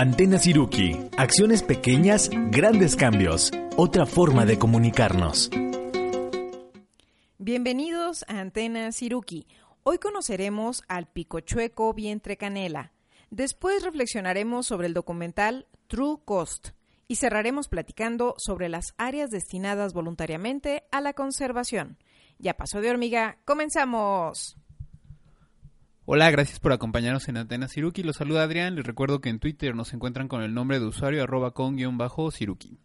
Antena Siruki. Acciones pequeñas, grandes cambios. Otra forma de comunicarnos. Bienvenidos a Antena Siruki. Hoy conoceremos al picochueco vientre canela. Después reflexionaremos sobre el documental True Cost y cerraremos platicando sobre las áreas destinadas voluntariamente a la conservación. Ya pasó de hormiga, comenzamos. Hola, gracias por acompañarnos en Antena Siruki. Los saluda Adrián. Les recuerdo que en Twitter nos encuentran con el nombre de usuario arroba con guion bajo Siruki.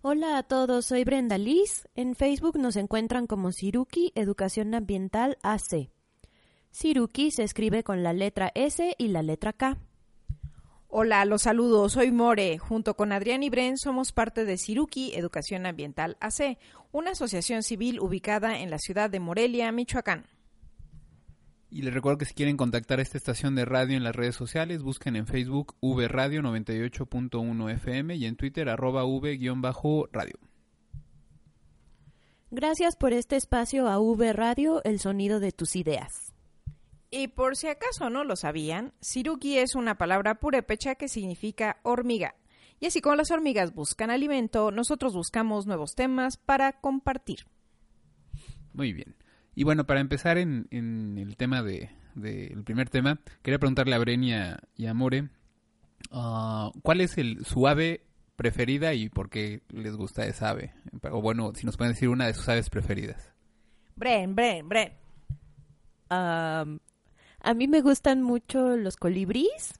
Hola a todos, soy Brenda Liz. En Facebook nos encuentran como Siruki Educación Ambiental AC. Siruki se escribe con la letra S y la letra K. Hola, los saludos, soy More. Junto con Adrián y Bren somos parte de Siruki Educación Ambiental AC, una asociación civil ubicada en la ciudad de Morelia, Michoacán. Y les recuerdo que si quieren contactar a esta estación de radio en las redes sociales, busquen en Facebook V Radio 98.1 FM y en Twitter arroba V-radio. Gracias por este espacio a V Radio, el sonido de tus ideas. Y por si acaso no lo sabían, Siruki es una palabra purépecha que significa hormiga. Y así como las hormigas buscan alimento, nosotros buscamos nuevos temas para compartir. Muy bien. Y bueno, para empezar en, el tema de, el primer tema, quería preguntarle a Brenia y a More, ah, ¿cuál es el, su ave preferida y por qué les gusta esa ave? O bueno, si nos pueden decir una de sus aves preferidas. Bren, Bren, Bren. a mí me gustan mucho los colibríes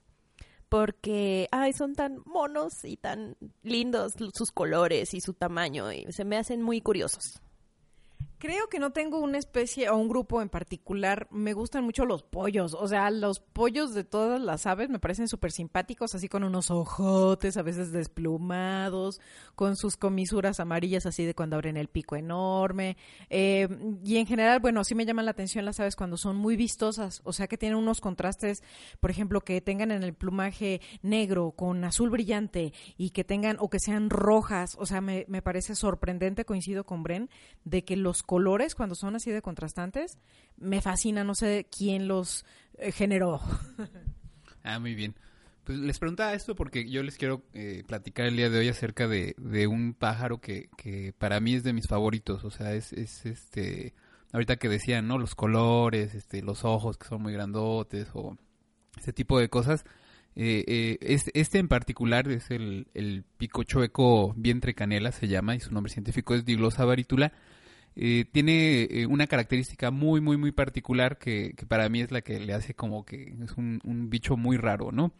porque ay, son tan monos y tan lindos sus colores y su tamaño y se me hacen muy curiosos. Creo que no tengo una especie o un grupo en particular. Me gustan mucho los pollos. O sea, los pollos de todas las aves me parecen súper simpáticos, así con unos ojotes a veces desplumados, con sus comisuras amarillas así de cuando abren el pico enorme. Eh, y en general, bueno, sí me llaman la atención las aves cuando son muy vistosas. O sea, que tienen unos contrastes, por ejemplo, que tengan en el plumaje negro con azul brillante y que tengan o que sean rojas. O sea, me, me parece sorprendente, coincido con Bren, de que los colores cuando son así de contrastantes me fascina, no sé quién los eh, generó. ah, muy bien. Pues les preguntaba esto porque yo les quiero eh, platicar el día de hoy acerca de, de un pájaro que, que, para mí es de mis favoritos. O sea, es, es este. Ahorita que decían, ¿no? Los colores, este, los ojos que son muy grandotes o ese tipo de cosas. Eh, este, este, en particular es el, el picochueco vientre canela, se llama, y su nombre científico es Diglosa baritula. Eh, tiene eh, una característica muy, muy, muy particular que, para mí es la que le hace como que es un, bicho muy raro, ¿no?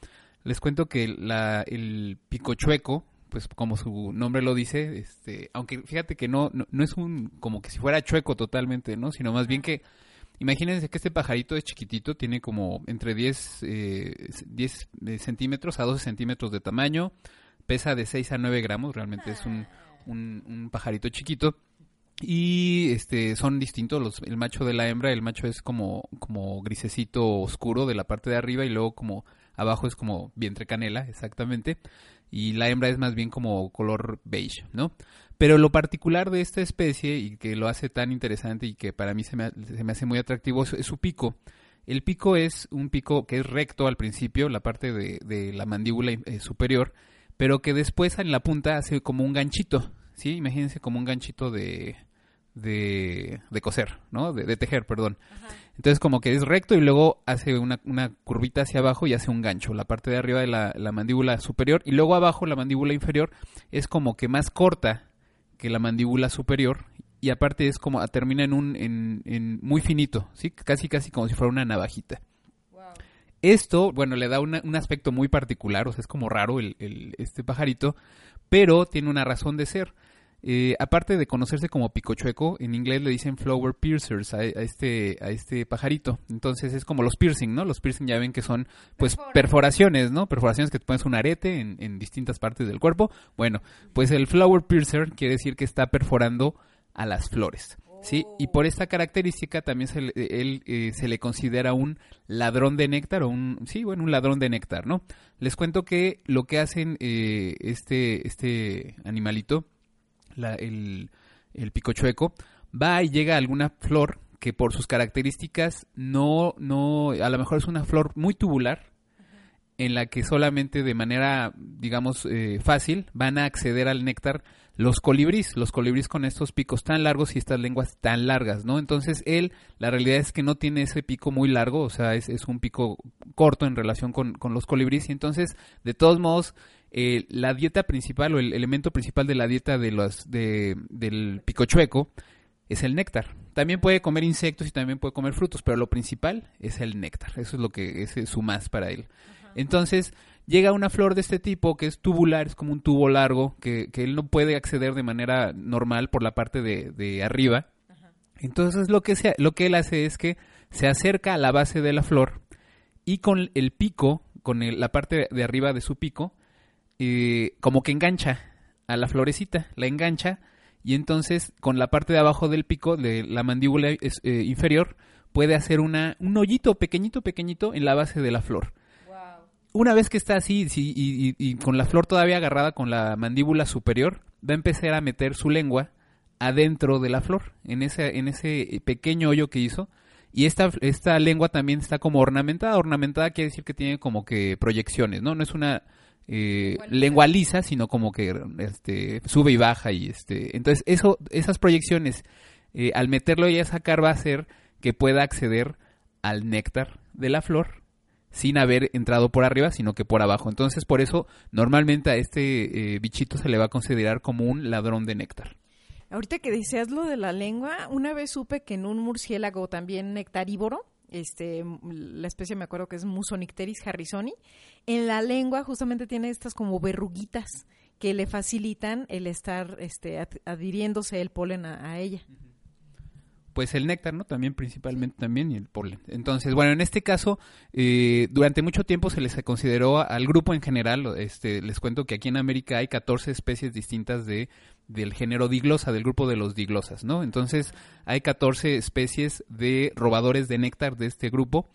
Les cuento que la, el picochueco, pues como su nombre lo dice, este, aunque fíjate que no, no, es un, como que si fuera chueco totalmente, ¿no? Sino más bien que, imagínense que este pajarito es chiquitito, tiene como entre 10, eh, 10 eh, centímetros a 12 centímetros de tamaño, pesa de 6 a 9 gramos, realmente es un, un, un pajarito chiquito y este son distintos los, el macho de la hembra el macho es como como grisecito oscuro de la parte de arriba y luego como abajo es como vientre canela exactamente y la hembra es más bien como color beige no pero lo particular de esta especie y que lo hace tan interesante y que para mí se me, se me hace muy atractivo es, su pico el pico es un pico que es recto al principio la parte de, de la mandíbula eh, superior pero que después en la punta hace como un ganchito ¿sí? Imagínense como un ganchito de, de, de coser, ¿no? De, tejer, perdón. Entonces como que es recto y luego hace una, una, curvita hacia abajo y hace un gancho, la parte de arriba de la, la, mandíbula superior y luego abajo la mandíbula inferior es como que más corta que la mandíbula superior y aparte es como termina en un en, en muy finito, sí, casi casi como si fuera una navajita. Esto, bueno, le da un aspecto muy particular, o sea, es como raro el, el, este pajarito, pero tiene una razón de ser. Eh, aparte de conocerse como picochueco, en inglés le dicen flower piercers a, este, a este pajarito. Entonces es como los piercing, ¿no? Los piercing ya ven que son pues perforaciones, ¿no? Perforaciones que te pones un arete en, en, distintas partes del cuerpo. Bueno, pues el flower piercer quiere decir que está perforando a las flores. ¿sí? Y por esta característica también se le, él eh, se le considera un ladrón de néctar o un, sí, bueno, un ladrón de néctar, ¿no? Les cuento que lo que hacen eh, este, este animalito el, el pico chueco, va y llega a alguna flor que por sus características no, no, a lo mejor es una flor muy tubular, en la que solamente de manera, digamos, eh, fácil van a acceder al néctar los colibríes, los colibríes con estos picos tan largos y estas lenguas tan largas, ¿no? Entonces él, la realidad es que no tiene ese pico muy largo, o sea, es, es un pico corto en relación con, con los colibríes y entonces, de todos modos, eh, la dieta principal o el elemento principal de la dieta de los, de, del picochueco es el néctar. También puede comer insectos y también puede comer frutos, pero lo principal es el néctar. Eso es lo que es su más para él. Entonces, llega una flor de este tipo que es tubular, es como un tubo largo, que, que él no puede acceder de manera normal por la parte de, de arriba. Entonces, lo que, se, lo que él hace es que se acerca a la base de la flor y con el pico, con el- la parte de arriba de su pico, eh, como que engancha a la florecita, la engancha y entonces con la parte de abajo del pico de la mandíbula eh, inferior puede hacer una, un hoyito pequeñito, pequeñito en la base de la flor. Una vez que está así sí, y, y- y con la flor todavía agarrada con la mandíbula superior, va a empezar a meter su lengua adentro de la flor, en ese, en ese pequeño hoyo que hizo. Y esta, esta lengua también está como ornamentada. Ornamentada quiere decir que tiene como que proyecciones, ¿no? No es una eh, lengua lisa, sino como que este, sube y baja. y este Entonces, eso, esas proyecciones, eh, al meterlo y a sacar, va a hacer que pueda acceder al néctar de la flor sin haber entrado por arriba, sino que por abajo. Entonces, por eso, normalmente a este eh, bichito se le va a considerar como un ladrón de néctar. Ahorita que decías lo de la lengua, una vez supe que en un murciélago también nectarívoro, este, la especie me acuerdo que es Musonicteris harrisoni, en la lengua justamente tiene estas como verruguitas que le facilitan el estar este, ad- adhiriéndose el polen a ella. Pues el néctar, ¿no? También principalmente también y el polen. Entonces, bueno, en este caso, eh, durante mucho tiempo se les consideró al grupo en general, este, les cuento que aquí en América hay 14 especies distintas de del género diglosa, del grupo de los diglosas, ¿no? Entonces, hay 14 especies de robadores de néctar de este grupo.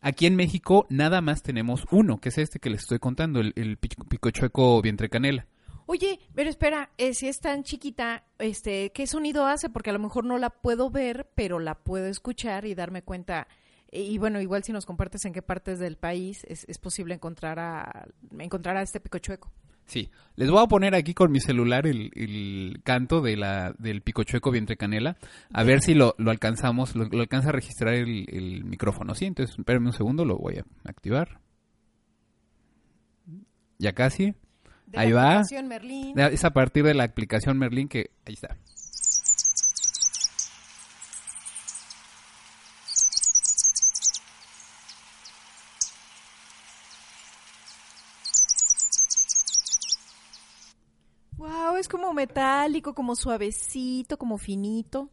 Aquí en México nada más tenemos uno, que es este que les estoy contando, el, el pico- picochueco vientre canela. Oye, pero espera, eh, si es tan chiquita, este, ¿qué sonido hace? Porque a lo mejor no la puedo ver, pero la puedo escuchar y darme cuenta. Y bueno, igual si nos compartes en qué partes del país es, posible encontrar a, encontrar a este picochueco. Sí, les voy a poner aquí con mi celular el, canto de la, del picochueco vientre canela, a ver si lo, lo alcanzamos, lo, alcanza a registrar el, el micrófono, ¿sí? Entonces, espérenme un segundo, lo voy a activar. Ya casi. De Ahí la va. aplicación Merlín. Es a partir de la aplicación Merlin que... Ahí está. Wow, es como metálico, como suavecito, como finito.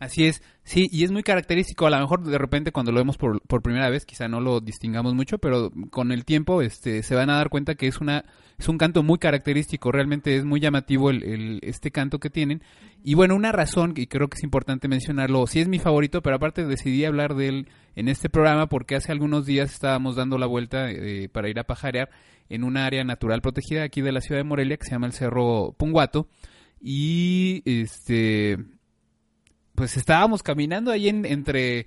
Así es, sí, y es muy característico. A lo mejor de repente cuando lo vemos por, primera vez, quizá no lo distingamos mucho, pero con el tiempo este, se van a dar cuenta que es una es un canto muy característico. Realmente es muy llamativo el, este canto que tienen. Y bueno, una razón, y creo que es importante mencionarlo, sí es mi favorito, pero aparte decidí hablar de él en este programa porque hace algunos días estábamos dando la vuelta eh, para ir a pajarear en una área natural protegida aquí de la ciudad de Morelia que se llama el Cerro Punguato. Y este pues estábamos caminando ahí en- entre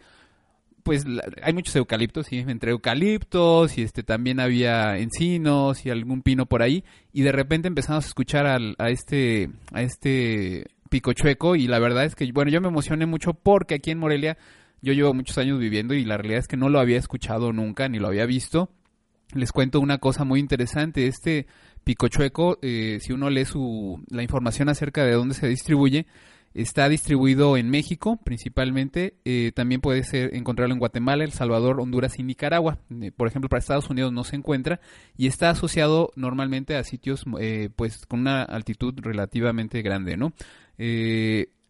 pues hay muchos eucaliptos, sí, entre eucaliptos y este también había encinos y algún pino por ahí y de repente empezamos a escuchar al- a este a este picochueco y la verdad es que bueno, yo me emocioné mucho porque aquí en Morelia yo llevo muchos años viviendo y la realidad es que no lo había escuchado nunca ni lo había visto. Les cuento una cosa muy interesante, este picochueco, eh, si uno lee su, la información acerca de dónde se distribuye, Está distribuido en México principalmente, eh, también puede ser encontrarlo en Guatemala, El Salvador, Honduras y Nicaragua. Eh, por ejemplo, para Estados Unidos no se encuentra y está asociado normalmente a sitios eh, pues con una altitud relativamente grande, ¿no?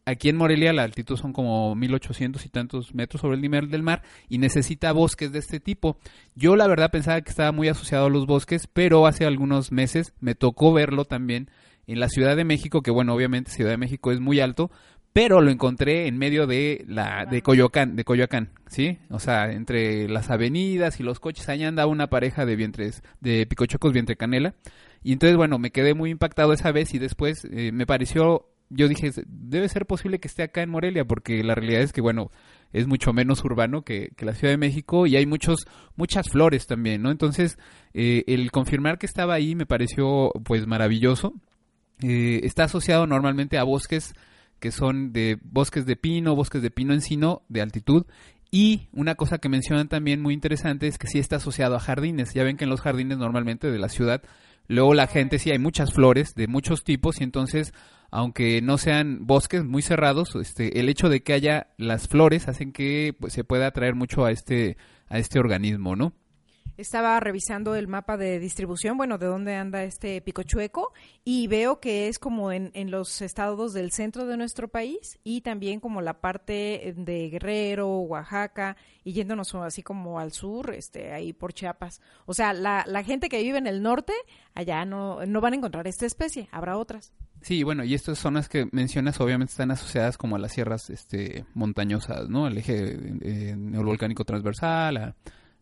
Aquí en Morelia la altitud son como 1800 y tantos metros sobre el nivel del mar y necesita bosques de este tipo. Yo la verdad pensaba que estaba muy asociado a los bosques, pero hace algunos meses me tocó verlo también en la Ciudad de México, que bueno, obviamente Ciudad de México es muy alto, pero lo encontré en medio de la de Coyoacán, de Coyoacán, ¿sí? O sea, entre las avenidas y los coches, ahí andaba una pareja de vientres, de picochocos vientre canela. Y entonces, bueno, me quedé muy impactado esa vez y después eh, me pareció, yo dije, debe ser posible que esté acá en Morelia, porque la realidad es que, bueno, es mucho menos urbano que, que la Ciudad de México y hay muchos, muchas flores también, ¿no? Entonces, eh, el confirmar que estaba ahí me pareció pues maravilloso. Eh, está asociado normalmente a bosques que son de bosques de pino, bosques de pino encino de altitud y una cosa que mencionan también muy interesante es que sí está asociado a jardines. Ya ven que en los jardines normalmente de la ciudad, luego la gente sí hay muchas flores de muchos tipos y entonces, aunque no sean bosques muy cerrados, este, el hecho de que haya las flores hacen que pues, se pueda atraer mucho a este, a este organismo, ¿no? Estaba revisando el mapa de distribución, bueno, de dónde anda este picochueco, y veo que es como en, en los estados del centro de nuestro país y también como la parte de Guerrero, Oaxaca, y yéndonos así como al sur, este, ahí por Chiapas. O sea, la, la gente que vive en el norte, allá no, no van a encontrar esta especie, habrá otras. Sí, bueno, y estas zonas que mencionas obviamente están asociadas como a las sierras este, montañosas, ¿no? Al eje eh, neovolcánico transversal, a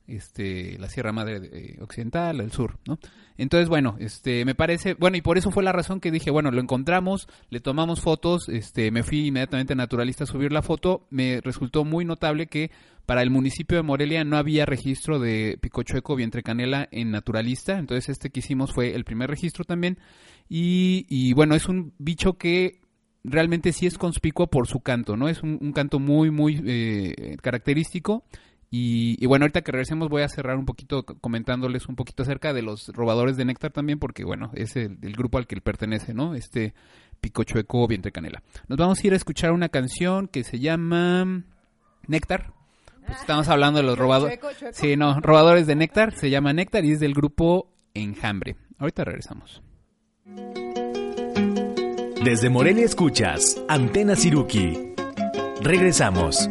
este, la Sierra Madre eh, Occidental, el sur, ¿no? Entonces, bueno, este, me parece, bueno, y por eso fue la razón que dije, bueno, lo encontramos, le tomamos fotos, este, me fui inmediatamente a Naturalista a subir la foto, me resultó muy notable que para el municipio de Morelia no había registro de picochueco vientre canela en Naturalista, entonces este que hicimos fue el primer registro también, y, y bueno, es un bicho que realmente sí es conspicuo por su canto, ¿no? Es un, canto muy, muy eh, característico y, bueno, ahorita que regresemos voy a cerrar un poquito comentándoles un poquito acerca de los robadores de néctar también, porque bueno, es el, grupo al que él pertenece, ¿no? Este Picochueco Vientre Canela. Nos vamos a ir a escuchar una canción que se llama Néctar. Pues estamos hablando de los robadores. Sí, no, robadores de néctar. Se llama Néctar y es del grupo Enjambre. Ahorita regresamos. Desde Morelia escuchas Antena Siruki. Regresamos.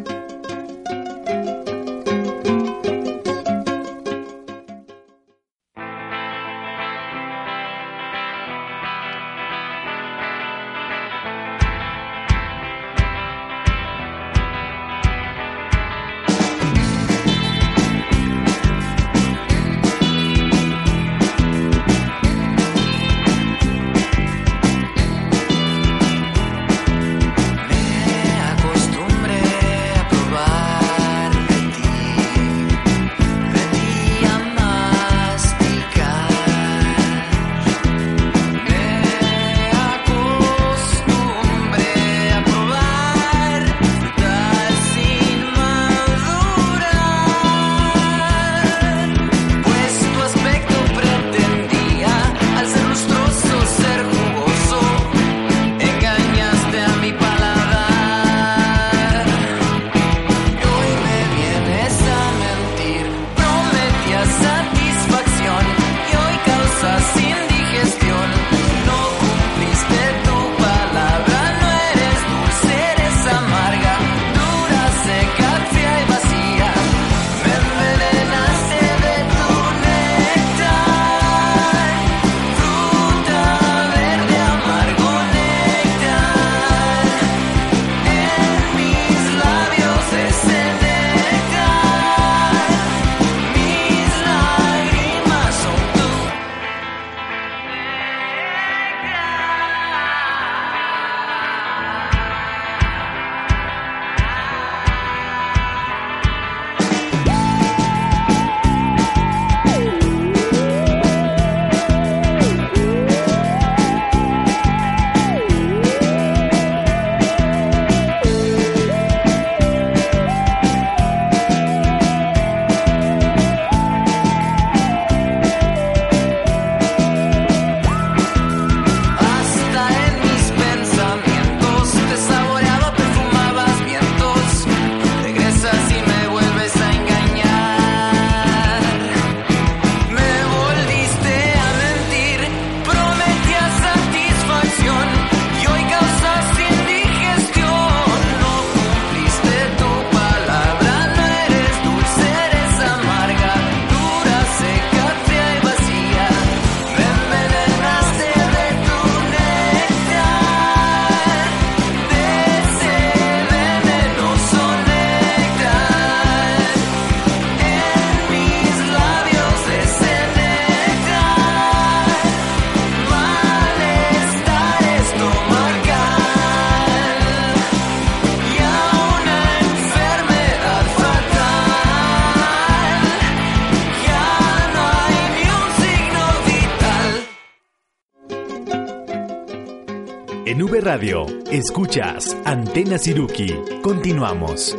Radio, escuchas Antena Siruki. Continuamos.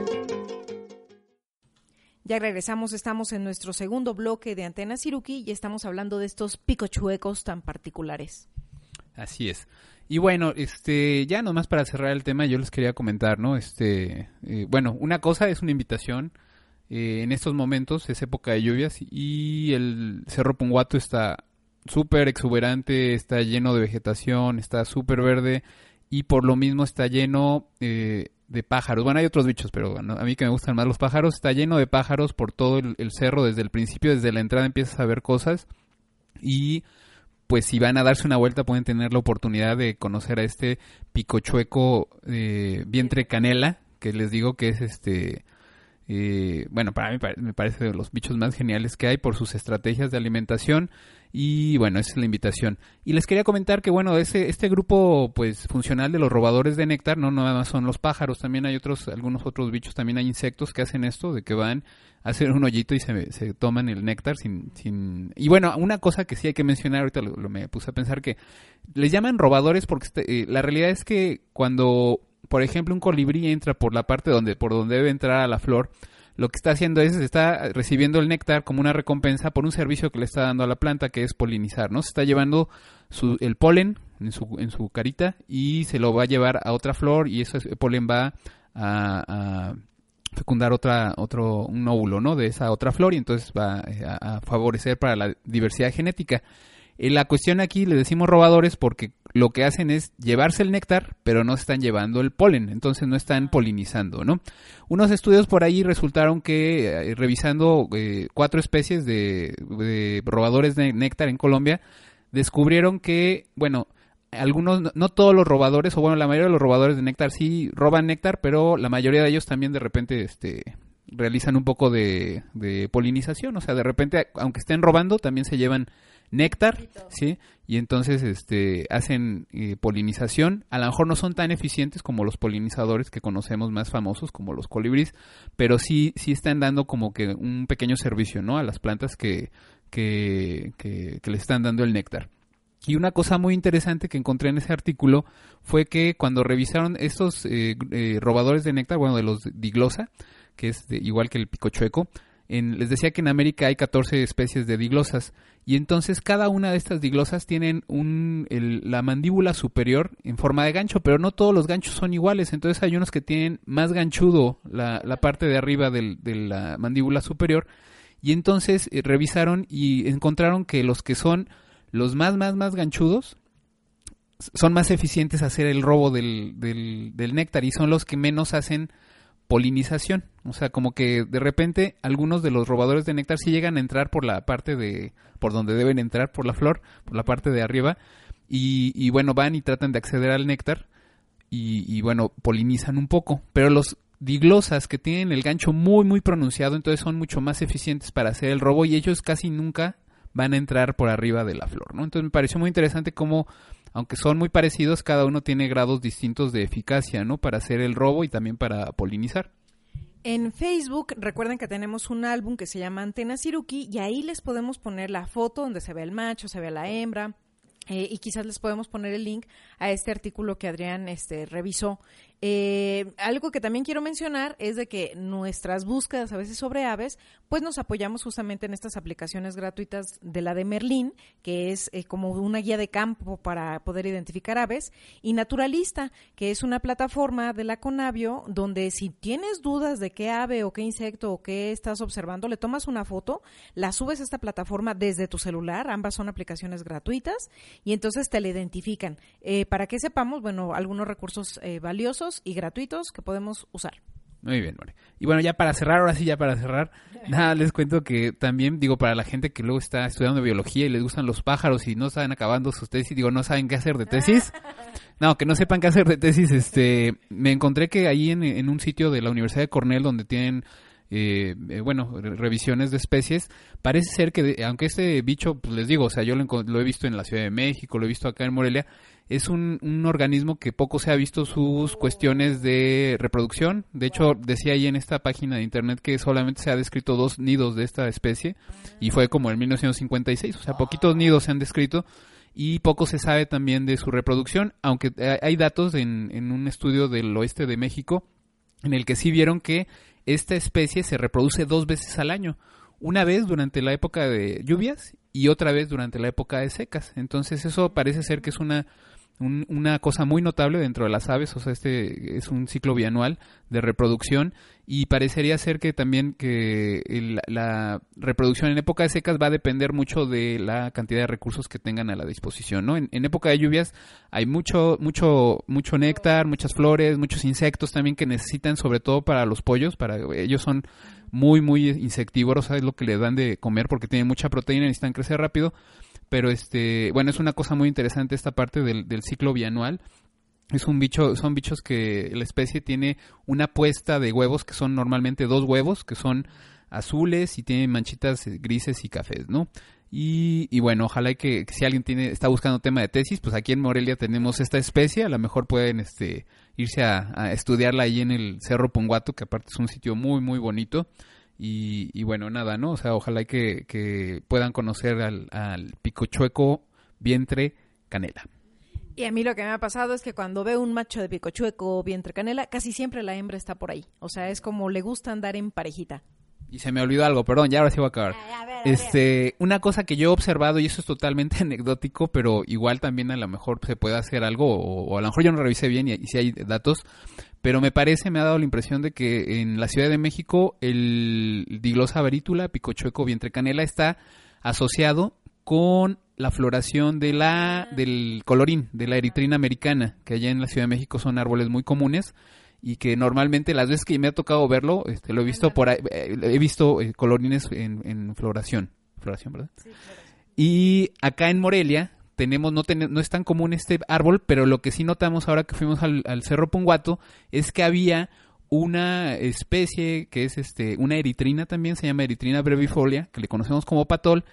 Ya regresamos, estamos en nuestro segundo bloque de Antena Siruki y estamos hablando de estos picochuecos tan particulares. Así es. Y bueno, este, ya nomás para cerrar el tema, yo les quería comentar, ¿no? Este, eh, bueno, una cosa es una invitación. eh, en estos momentos es época de lluvias y el Cerro Punguato está súper exuberante, está lleno de vegetación, está súper verde y por lo mismo está lleno eh, de pájaros. Bueno, hay otros bichos, pero bueno, a mí que me gustan más los pájaros, está lleno de pájaros por todo el, el cerro, desde el principio, desde la entrada empiezas a ver cosas y pues si van a darse una vuelta pueden tener la oportunidad de conocer a este picochueco eh, vientre canela, que les digo que es este... eh, bueno, para mí me parece de los bichos más geniales que hay por sus estrategias de alimentación y bueno, esa es la invitación. Y les quería comentar que bueno, ese, este grupo pues funcional de los robadores de néctar, no nada más son los pájaros, también hay otros, algunos otros bichos, también hay insectos que hacen esto, de que van a hacer un hoyito y se, se toman el néctar sin, sin... Y bueno, una cosa que sí hay que mencionar, ahorita lo, me puse a pensar que les llaman robadores porque este, eh, la realidad es que cuando, por ejemplo, un colibrí entra por la parte donde, por donde debe entrar a la flor, lo que está haciendo es, está recibiendo el néctar como una recompensa por un servicio que le está dando a la planta, que es polinizar, ¿no? Se está llevando su, el polen en su, en su carita y se lo va a llevar a otra flor y ese polen va a, fecundar otra, otro, un óvulo, ¿no? De esa otra flor y entonces va eh, a favorecer para la diversidad genética. Eh, la cuestión aquí le decimos robadores porque lo que hacen es llevarse el néctar, pero no están llevando el polen, entonces no están polinizando, ¿no? Unos estudios por ahí resultaron que, eh, revisando eh, cuatro especies de, robadores de néctar en Colombia, descubrieron que, bueno, algunos, no- no todos los robadores, o bueno, la mayoría de los robadores de néctar sí roban néctar, pero la mayoría de ellos también de repente, este realizan un poco de, de polinización, o sea, de repente, aunque estén robando, también se llevan néctar, ¿sí? Y entonces este hacen eh, polinización. A lo mejor no son tan eficientes como los polinizadores que conocemos más famosos, como los colibríes, pero sí, sí están dando como que un pequeño servicio, ¿no? A las plantas que, que, que, que le están dando el néctar. Y una cosa muy interesante que encontré en ese artículo fue que cuando revisaron estos eh, eh, robadores de néctar, bueno, de los diglosa, que es de- igual que el picochueco, les decía que en América hay 14 especies de diglosas y entonces cada una de estas diglosas tienen un, la mandíbula superior en forma de gancho, pero no todos los ganchos son iguales, entonces hay unos que tienen más ganchudo la, parte de arriba del- de la mandíbula superior y entonces eh, revisaron y encontraron que los que son los más, más, más ganchudos son más eficientes a hacer el robo del, del néctar y son los que menos hacen polinización. O sea, como que de repente algunos de los robadores de néctar sí llegan a entrar por la parte de, por donde deben entrar, por la flor, por la parte de arriba, y, bueno, van y tratan de acceder al néctar y, y bueno, polinizan un poco. Pero los diglosas que tienen el gancho muy, muy pronunciado, entonces son mucho más eficientes para hacer el robo y ellos casi nunca van a entrar por arriba de la flor, ¿no? Entonces me pareció muy interesante cómo, aunque son muy parecidos, cada uno tiene grados distintos de eficacia, ¿no? Para hacer el robo y también para polinizar. En Facebook, recuerden que tenemos un álbum que se llama Antena Siruki y ahí les podemos poner la foto donde se ve el macho, se ve la hembra. eh, y quizás les podemos poner el link a este artículo que Adrián este, revisó. Eh, algo que también quiero mencionar es de que nuestras búsquedas a veces sobre aves, pues nos apoyamos justamente en estas aplicaciones gratuitas de la de Merlín, que es eh, como una guía de campo para poder identificar aves, y Naturalista, que es una plataforma de la Conavio donde si tienes dudas de qué ave o qué insecto o qué estás observando, le tomas una foto, la subes a esta plataforma desde tu celular, ambas son aplicaciones gratuitas, y entonces te la identifican. Eh, para que sepamos, bueno, algunos recursos eh, y gratuitos que podemos usar. Muy bien, More. Y bueno, ya para cerrar, ahora sí, ya para cerrar, nada, les cuento que también, digo, para la gente que luego está estudiando biología y les gustan los pájaros y no están acabando sus tesis, digo, no saben qué hacer de tesis. No, que no sepan qué hacer de tesis, este, me encontré que ahí en, en un sitio de la Universidad de Cornell donde tienen, eh, eh, bueno, re- revisiones de especies, parece ser que, de- aunque este bicho, pues les digo, o sea, yo lo, lo he visto en la Ciudad de México, lo he visto acá en Morelia, es un, un organismo que poco se ha visto sus cuestiones de reproducción. De hecho, decía ahí en esta página de internet que solamente se ha descrito dos nidos de esta especie y fue como en 1956, o sea, poquitos nidos se han descrito y poco se sabe también de su reproducción, aunque eh, hay datos en, en un estudio del oeste de México en el que sí vieron que esta especie se reproduce dos veces al año, una vez durante la época de lluvias y otra vez durante la época de secas. Entonces eso parece ser que es una una cosa muy notable dentro de las aves, o sea, este es un ciclo bianual de reproducción y parecería ser que también que la reproducción en época de secas va a depender mucho de la cantidad de recursos que tengan a la disposición, ¿no? En, época de lluvias hay mucho, mucho, mucho néctar, muchas flores, muchos insectos también que necesitan, sobre todo para los pollos, para ellos son muy, muy insectívoros, es lo que le dan de comer porque tienen mucha proteína y necesitan crecer rápido pero este, bueno, es una cosa muy interesante esta parte del, del ciclo bianual. Es un bicho, son bichos que la especie tiene una puesta de huevos que son normalmente dos huevos, que son azules y tienen manchitas eh, grises y cafés, ¿no? Y, y, bueno, ojalá que, si alguien tiene está buscando tema de tesis, pues aquí en Morelia tenemos esta especie, a lo mejor pueden este irse a, a estudiarla ahí en el Cerro Ponguato, que aparte es un sitio muy muy bonito. Y, bueno, nada, ¿no? O sea, ojalá que, que puedan conocer al, al picochueco vientre canela. Y a mí lo que me ha pasado es que cuando veo un macho de picochueco o vientre canela, casi siempre la hembra está por ahí. O sea, es como le gusta andar en parejita. Y se me olvidó algo, perdón, ya ahora sí voy a acabar. este, una cosa que yo he observado, y eso es totalmente anecdótico, pero igual también a lo mejor se puede hacer algo, o, a lo mejor yo no revisé bien y, si hay datos, pero me parece, me ha dado la impresión de que en la Ciudad de México el diglosa varítula, picochueco, vientre canela, está asociado con la floración de la, del colorín, de la eritrina americana, que allá en la Ciudad de México son árboles muy comunes y que normalmente las veces que me ha tocado verlo, este, lo he visto por ahí, eh, he visto eh, colorines en, floración, floración, ¿verdad? Y acá en Morelia tenemos, no, no es tan común este árbol, pero lo que sí notamos ahora que fuimos al, Cerro Punguato es que había una especie que es este, una eritrina también, se llama eritrina brevifolia, que le conocemos como patol,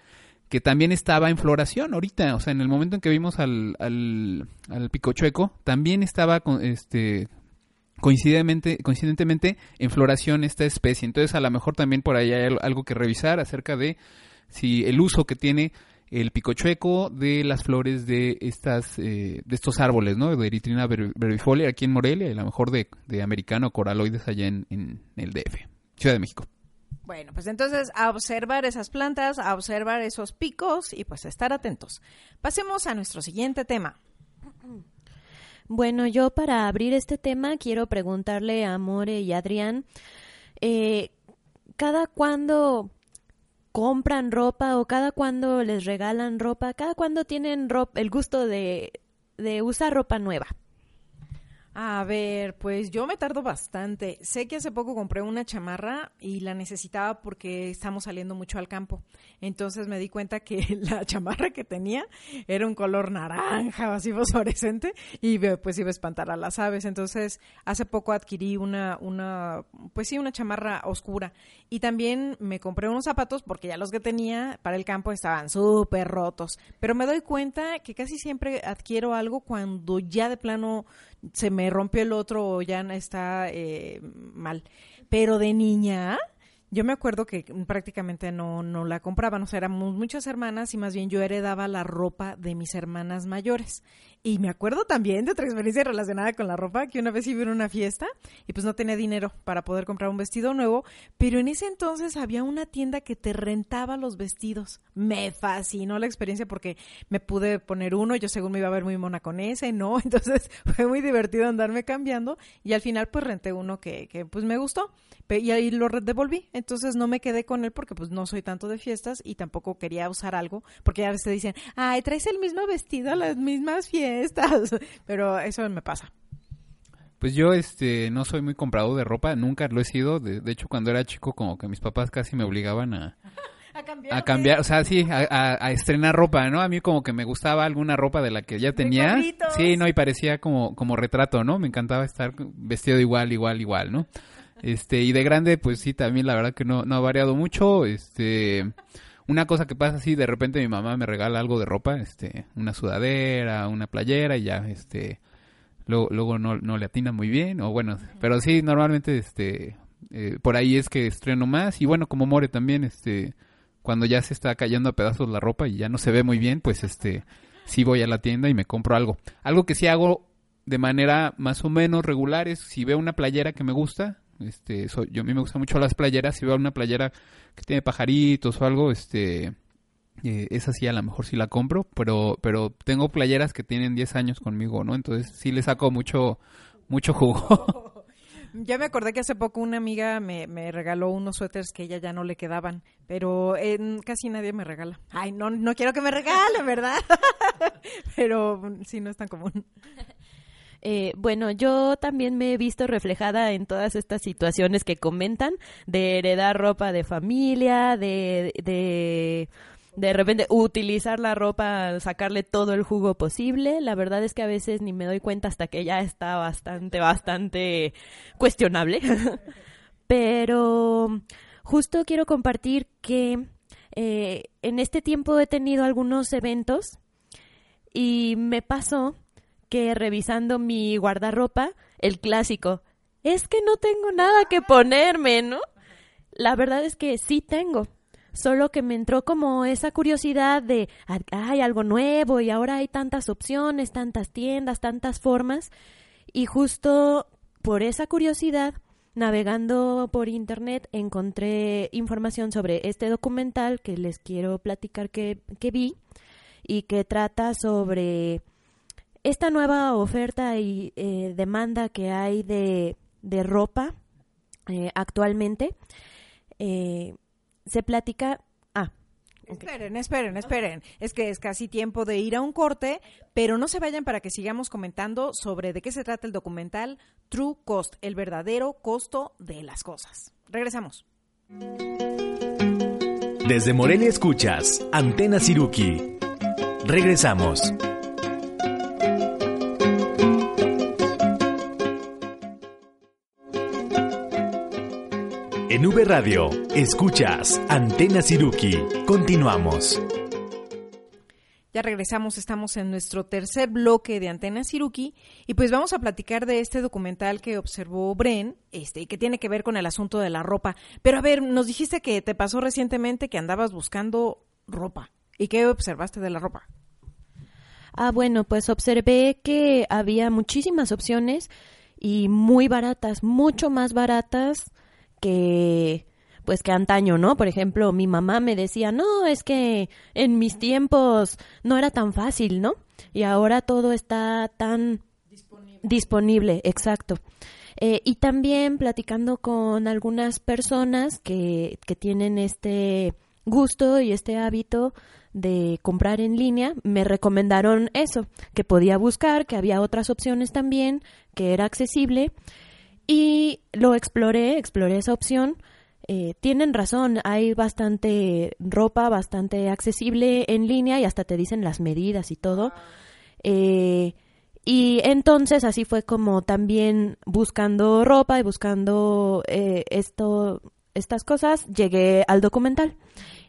que también estaba en floración ahorita, o sea, en el momento en que vimos al, al, al picochueco, también estaba con, este, coincidentemente, coincidentemente en floración esta especie. Entonces a lo mejor también por ahí hay algo que revisar acerca de si el uso que tiene el picochueco de las flores de estas eh, de estos árboles, ¿no? De Eritrina brevifolia aquí en Morelia y a lo mejor de, de americano coraloides allá en, en el DF, Ciudad de México. Bueno, pues entonces a observar esas plantas, a observar esos picos y pues a estar atentos. Pasemos a nuestro siguiente tema. Bueno, yo para abrir este tema quiero preguntarle a More y Adrián, eh, ¿cada cuándo compran ropa o cada cuándo les regalan ropa? ¿Cada cuándo tienen el gusto de, de usar ropa nueva? A ver, pues yo me tardo bastante. Sé que hace poco compré una chamarra y la necesitaba porque estamos saliendo mucho al campo. Entonces me di cuenta que la chamarra que tenía era un color naranja así fosforescente y pues iba a espantar a las aves. Entonces hace poco adquirí una, una, pues sí, una chamarra oscura. Y también me compré unos zapatos porque ya los que tenía para el campo estaban súper rotos. Pero me doy cuenta que casi siempre adquiero algo cuando ya de plano se me rompió el otro o ya está eh, mal. Pero de niña, yo me acuerdo que prácticamente no, no la compraban, o sea, éramos muchas hermanas y más bien yo heredaba la ropa de mis hermanas mayores. Y me acuerdo también de otra experiencia relacionada con la ropa, que una vez iba a una fiesta y pues no tenía dinero para poder comprar un vestido nuevo, pero en ese entonces había una tienda que te rentaba los vestidos. Me fascinó la experiencia porque me pude poner uno, yo según me iba a ver muy mona con ese, ¿no? Entonces fue muy divertido andarme cambiando y al final pues renté uno que, que pues me gustó y ahí lo devolví. Entonces no me quedé con él porque pues no soy tanto de fiestas y tampoco quería usar algo porque a veces dicen, ay, traes el mismo vestido a las mismas fiestas estas, pero eso me pasa. Pues yo este no soy muy comprado de ropa, nunca lo he sido, de, hecho cuando era chico como que mis papás casi me obligaban a, a cambiar, o sea, sí, a, estrenar ropa, ¿no? A mí como que me gustaba alguna ropa de la que ya tenía. Sí, no, y parecía como, como retrato, ¿no? Me encantaba estar vestido igual, igual, igual, ¿no? Este, y de grande, pues sí, también la verdad que no, no ha variado mucho, este una cosa que pasa así, de repente mi mamá me regala algo de ropa, este, una sudadera, una playera y ya, este, luego, luego no, no le atina muy bien, o bueno, pero sí, normalmente, este, eh, por ahí es que estreno más y bueno, como More también, este, cuando ya se está cayendo a pedazos la ropa y ya no se ve muy bien, pues este, sí voy a la tienda y me compro algo. Algo que sí hago de manera más o menos regular es si veo una playera que me gusta, este, yo a mí me gustan mucho las playeras, si veo una playera que tiene pajaritos o algo, este, eh, esa sí a lo mejor sí la compro, pero, pero tengo playeras que tienen 10 años conmigo, ¿no? Entonces sí le saco mucho, mucho jugo. Ya me acordé que hace poco una amiga me, me regaló unos suéteres que ella ya no le quedaban, pero casi nadie me regala. Ay, no, no quiero que me regale, ¿verdad? pero sí, no es tan común. Eh, bueno, yo también me he visto reflejada en todas estas situaciones que comentan de heredar ropa de familia, de, de de repente utilizar la ropa, sacarle todo el jugo posible. La verdad es que a veces ni me doy cuenta hasta que ya está bastante, bastante cuestionable. Pero justo quiero compartir que eh, en este tiempo he tenido algunos eventos y me pasó que revisando mi guardarropa, el clásico, es que no tengo nada que ponerme, ¿no? La verdad es que sí tengo solo que me entró como esa curiosidad de, hay algo nuevo y ahora hay tantas opciones, tantas tiendas, tantas formas. Y justo por esa curiosidad, navegando por internet, encontré información sobre este documental que les quiero platicar que, que vi y que trata sobre esta nueva oferta y eh, demanda que hay de, de ropa eh, actualmente. Eh, se platica... Ah, Esperen, esperen, esperen. Es que es casi tiempo de ir a un corte, pero no se vayan para que sigamos comentando sobre de qué se trata el documental True Cost, el verdadero costo de las cosas. Regresamos. Desde Morelia escuchas Antena Siruki. Regresamos. En V Radio, escuchas Antena Siruki. Continuamos. Ya regresamos, estamos en nuestro tercer bloque de Antena Siruki y pues vamos a platicar de este documental que observó Bren, este, y que tiene que ver con el asunto de la ropa. Pero a ver, nos dijiste que te pasó recientemente que andabas buscando ropa. ¿Y qué observaste de la ropa? Ah, bueno, pues observé que había muchísimas opciones y muy baratas, mucho más baratas que pues que antaño, ¿no? Por ejemplo, mi mamá me decía, no, es que en mis tiempos no era tan fácil, ¿no? Y ahora todo está tan disponible, exacto. Eh, y también platicando con algunas personas que, que tienen este gusto y este hábito de comprar en línea, me recomendaron eso, que podía buscar, que había otras opciones también, que era accesible y lo exploré, exploré esa opción. Eh, tienen razón, hay bastante ropa, bastante accesible en línea y hasta te dicen las medidas y todo. Eh, y entonces así fue como también buscando ropa y buscando eh, esto, estas cosas, llegué al documental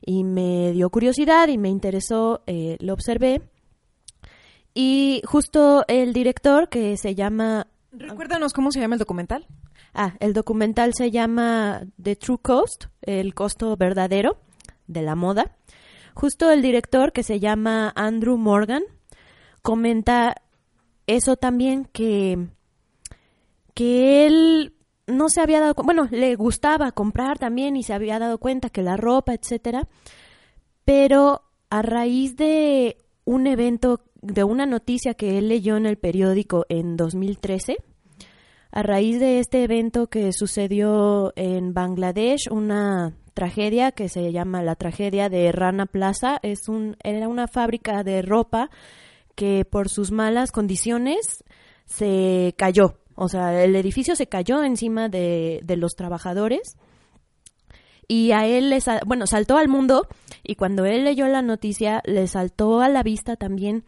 y me dio curiosidad y me interesó, lo observé. Y justo el director, que se llama Recuérdanos cómo se llama el documental. Ah, el documental se llama The True Cost, el costo verdadero de la moda. Justo el director, que se llama Andrew Morgan, comenta eso también que, que él no se había dado bueno, le gustaba comprar también y se había dado cuenta que la ropa, etcétera, pero a raíz de un evento de una noticia que él leyó en el periódico en 2013. A raíz de este evento que sucedió en Bangladesh, una tragedia que se llama la tragedia de Rana Plaza, es un, era una fábrica de ropa que por sus malas condiciones se cayó. O sea, el edificio se cayó encima de, de los trabajadores y a él le, bueno, saltó al mundo y cuando él leyó la noticia le saltó a la vista también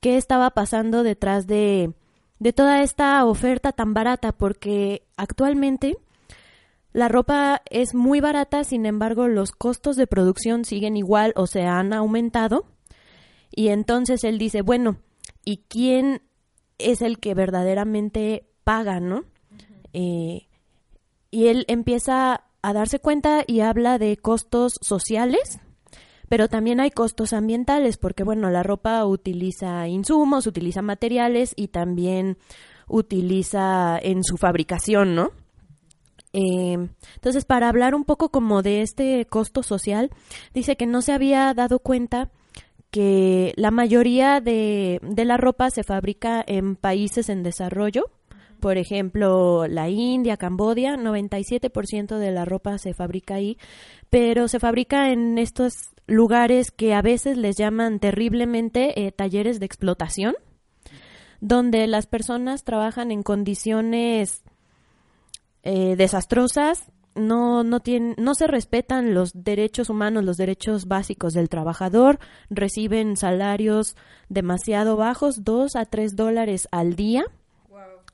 qué estaba pasando detrás de, de toda esta oferta tan barata, porque actualmente la ropa es muy barata, sin embargo los costos de producción siguen igual o se han aumentado. Y entonces él dice, bueno, ¿y quién es el que verdaderamente paga, no? Eh, y él empieza a darse cuenta y habla de costos sociales, pero también hay costos ambientales porque, bueno, la ropa utiliza insumos, utiliza materiales y también utiliza en su fabricación, ¿no? Eh, entonces, para hablar un poco como de este costo social, dice que no se había dado cuenta que la mayoría de, de la ropa se fabrica en países en desarrollo, por ejemplo, la India, Cambodia, 97% de la ropa se fabrica ahí, pero se fabrica en estos lugares que a veces les llaman terriblemente eh, talleres de explotación, donde las personas trabajan en condiciones eh, desastrosas, no, no, tienen, no se respetan los derechos humanos, los derechos básicos del trabajador, reciben salarios demasiado bajos, dos a tres dólares al día.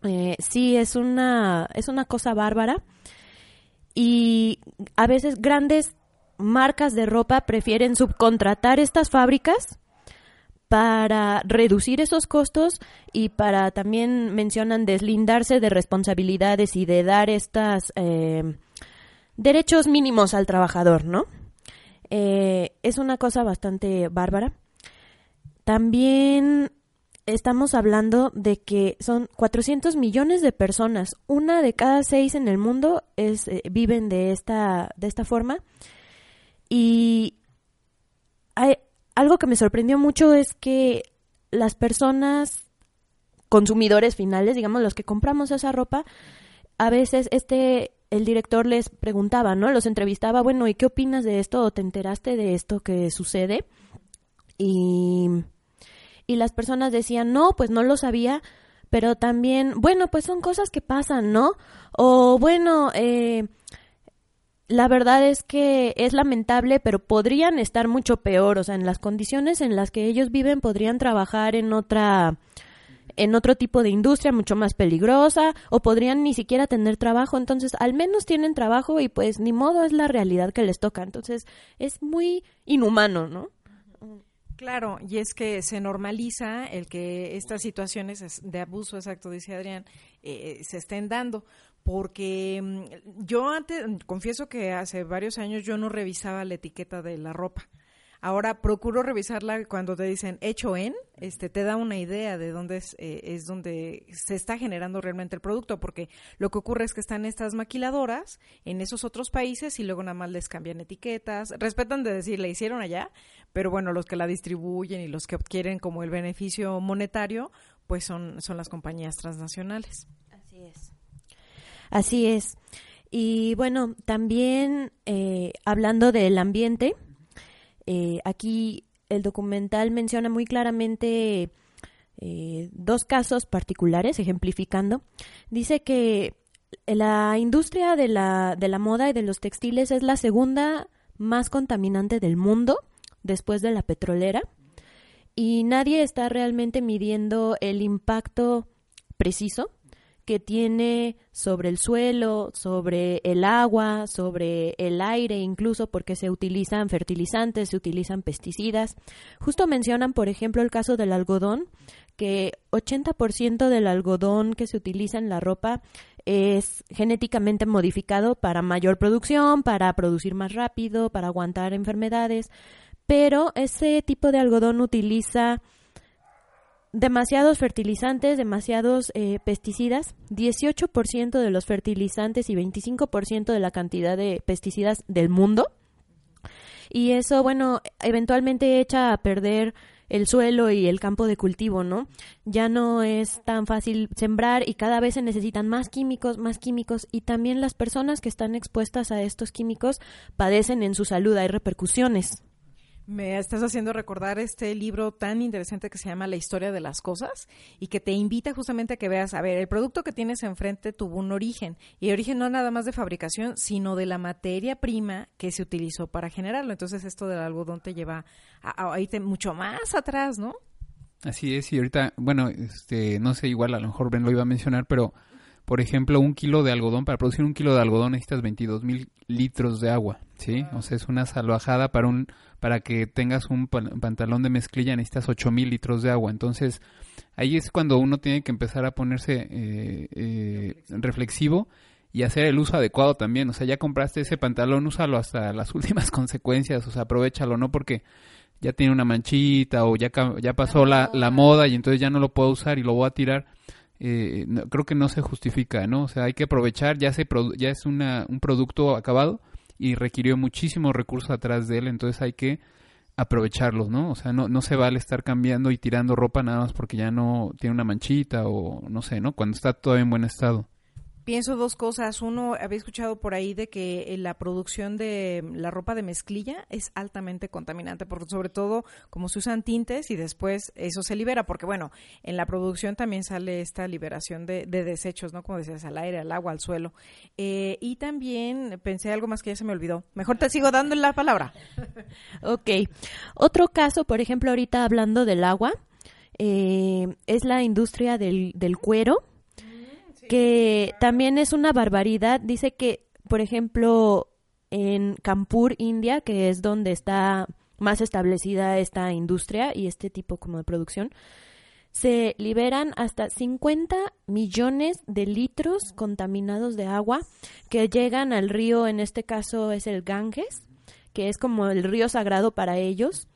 Eh, sí, es una, es una cosa bárbara. Y a veces grandes marcas de ropa prefieren subcontratar estas fábricas para reducir esos costos y para también mencionan deslindarse de responsabilidades y de dar estas eh, derechos mínimos al trabajador, ¿no? Eh, es una cosa bastante bárbara. También estamos hablando de que son 400 millones de personas, una de cada seis en el mundo es, eh, viven de esta, de esta forma. Y hay, algo que me sorprendió mucho es que las personas consumidores finales, digamos los que compramos esa ropa, a veces este el director les preguntaba, ¿no? Los entrevistaba, bueno, ¿y qué opinas de esto o te enteraste de esto que sucede? Y y las personas decían, no, pues no lo sabía, pero también, bueno, pues son cosas que pasan, ¿no? O bueno, eh, la verdad es que es lamentable, pero podrían estar mucho peor, o sea, en las condiciones en las que ellos viven podrían trabajar en otra en otro tipo de industria mucho más peligrosa o podrían ni siquiera tener trabajo, entonces al menos tienen trabajo y pues ni modo es la realidad que les toca, entonces es muy inhumano, ¿no? Claro, y es que se normaliza el que estas situaciones de abuso, exacto, dice Adrián, eh, se estén dando. Porque mm, yo antes, confieso que hace varios años yo no revisaba la etiqueta de la ropa. Ahora procuro revisarla cuando te dicen hecho en, este, te da una idea de dónde es, eh, es donde se está generando realmente el producto, porque lo que ocurre es que están estas maquiladoras en esos otros países y luego nada más les cambian etiquetas, respetan de decir, la hicieron allá, pero bueno, los que la distribuyen y los que obtienen como el beneficio monetario, pues son, son las compañías transnacionales. Así es. Así es. Y bueno, también eh, hablando del ambiente, eh, aquí el documental menciona muy claramente eh, dos casos particulares, ejemplificando. Dice que la industria de la, de la moda y de los textiles es la segunda más contaminante del mundo después de la petrolera y nadie está realmente midiendo el impacto preciso que tiene sobre el suelo, sobre el agua, sobre el aire, incluso porque se utilizan fertilizantes, se utilizan pesticidas. Justo mencionan, por ejemplo, el caso del algodón, que 80% del algodón que se utiliza en la ropa es genéticamente modificado para mayor producción, para producir más rápido, para aguantar enfermedades, pero ese tipo de algodón utiliza demasiados fertilizantes, demasiados eh, pesticidas, 18% de los fertilizantes y 25% de la cantidad de pesticidas del mundo. Y eso, bueno, eventualmente echa a perder el suelo y el campo de cultivo, ¿no? Ya no es tan fácil sembrar y cada vez se necesitan más químicos, más químicos y también las personas que están expuestas a estos químicos padecen en su salud, hay repercusiones. Me estás haciendo recordar este libro tan interesante que se llama La historia de las cosas y que te invita justamente a que veas, a ver, el producto que tienes enfrente tuvo un origen y origen no nada más de fabricación, sino de la materia prima que se utilizó para generarlo. Entonces esto del algodón te lleva a, irte mucho más atrás, ¿no? Así es, y ahorita, bueno, este, no sé, igual a lo mejor Ben lo iba a mencionar, pero por ejemplo, un kilo de algodón, para producir un kilo de algodón necesitas 22 mil litros de agua, ¿sí? O sea, es una salvajada para un para que tengas un pantalón de mezclilla necesitas 8 mil litros de agua. Entonces, ahí es cuando uno tiene que empezar a ponerse eh, eh, reflexivo y hacer el uso adecuado también. O sea, ya compraste ese pantalón, úsalo hasta las últimas consecuencias, o sea, aprovechalo, ¿no? Porque ya tiene una manchita o ya, ya pasó la, la moda y entonces ya no lo puedo usar y lo voy a tirar. Eh, creo que no se justifica, ¿no? O sea, hay que aprovechar, ya, se ya es una, un producto acabado y requirió muchísimos recursos atrás de él, entonces hay que aprovecharlos, ¿no? O sea, no, no se vale estar cambiando y tirando ropa nada más porque ya no tiene una manchita o no sé, ¿no? Cuando está todavía en buen estado. Pienso dos cosas. Uno, había escuchado por ahí de que eh, la producción de la ropa de mezclilla es altamente contaminante, porque sobre todo como se usan tintes y después eso se libera, porque bueno, en la producción también sale esta liberación de, desechos, ¿no? Como decías, al aire, al agua, al suelo. Eh, y también pensé algo más que ya se me olvidó. Mejor te sigo dando la palabra. ok. Otro caso, por ejemplo, ahorita hablando del agua, eh, es la industria del, del cuero que también es una barbaridad. Dice que, por ejemplo, en Kanpur, India, que es donde está más establecida esta industria y este tipo como de producción, se liberan hasta 50 millones de litros contaminados de agua que llegan al río, en este caso es el Ganges, que es como el río sagrado para ellos.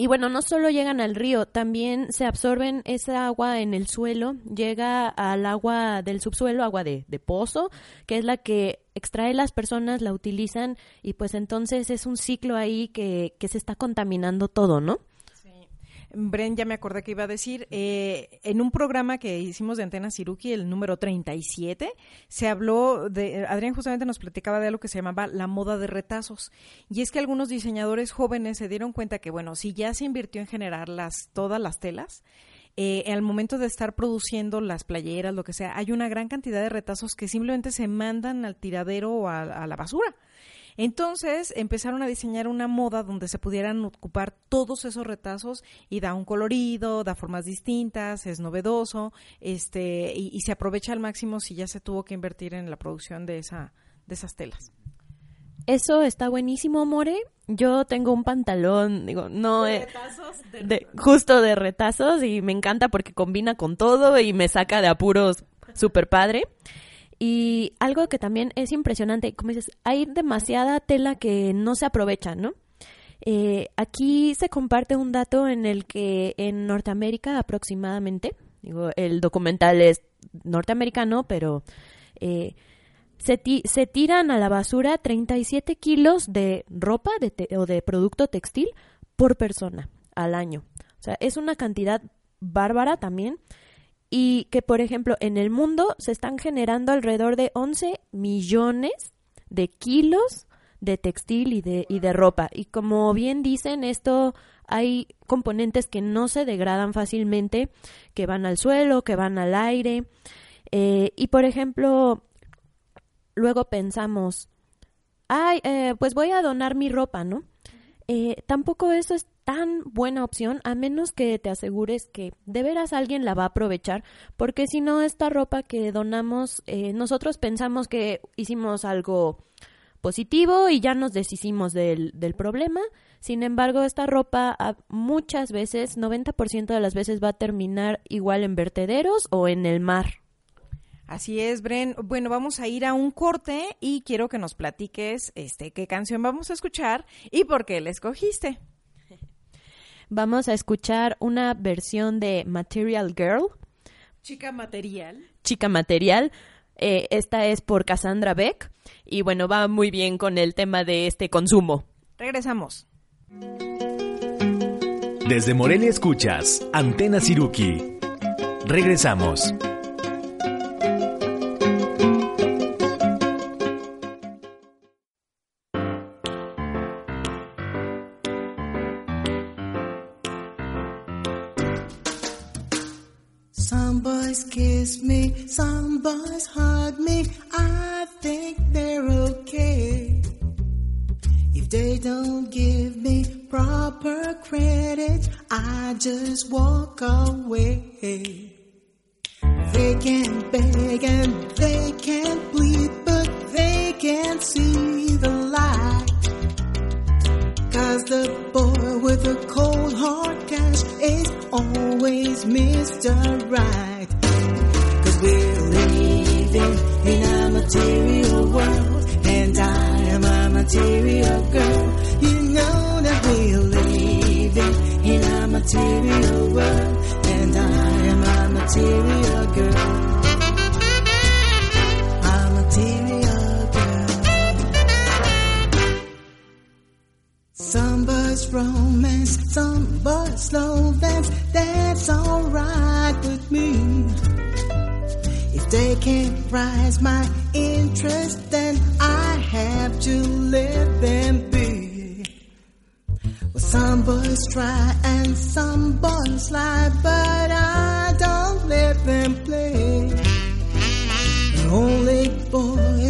Y bueno, no solo llegan al río, también se absorben esa agua en el suelo, llega al agua del subsuelo, agua de, pozo, que es la que extrae las personas, la utilizan y pues entonces es un ciclo ahí que, que se está contaminando todo, ¿no? Bren, ya me acordé que iba a decir, eh, en un programa que hicimos de Antena Siruki, el número 37, se habló de, Adrián justamente nos platicaba de algo que se llamaba la moda de retazos. Y es que algunos diseñadores jóvenes se dieron cuenta que, bueno, si ya se invirtió en generar las, todas las telas, eh, al momento de estar produciendo las playeras, lo que sea, hay una gran cantidad de retazos que simplemente se mandan al tiradero o a la basura. Entonces empezaron a diseñar una moda donde se pudieran ocupar todos esos retazos y da un colorido, da formas distintas, es novedoso, este, y, se aprovecha al máximo si ya se tuvo que invertir en la producción de esa, de esas telas. Eso está buenísimo, More. Yo tengo un pantalón, digo, no de retazos, de... justo de retazos y me encanta porque combina con todo y me saca de apuros súper padre. Y algo que también es impresionante, como dices, hay demasiada tela que no se aprovecha, ¿no? Eh, aquí se comparte un dato en el que en Norteamérica aproximadamente, digo, el documental es norteamericano, pero eh, se, se, tiran a la basura 37 kilos de ropa de o de producto textil por persona al año. O sea, es una cantidad bárbara también y que, por ejemplo, en el mundo se están generando alrededor de 11 millones de kilos de textil y de, y de ropa. Y como bien dicen, esto hay componentes que no se degradan fácilmente, que van al suelo, que van al aire. Eh, y, por ejemplo, luego pensamos, ay, eh, pues voy a donar mi ropa, ¿no? Eh, tampoco eso es buena opción a menos que te asegures que de veras alguien la va a aprovechar porque si no esta ropa que donamos eh, nosotros pensamos que hicimos algo positivo y ya nos deshicimos del, del problema sin embargo esta ropa muchas veces 90% de las veces va a terminar igual en vertederos o en el mar Así es, Bren. Bueno, vamos a ir a un corte y quiero que nos platiques este qué canción vamos a escuchar y por qué la escogiste. Vamos a escuchar una versión de Material Girl. Chica Material. Chica Material. Eh, esta es por Cassandra Beck y bueno, va muy bien con el tema de este consumo. Regresamos. Desde Morelia escuchas Antena Siruki. Regresamos.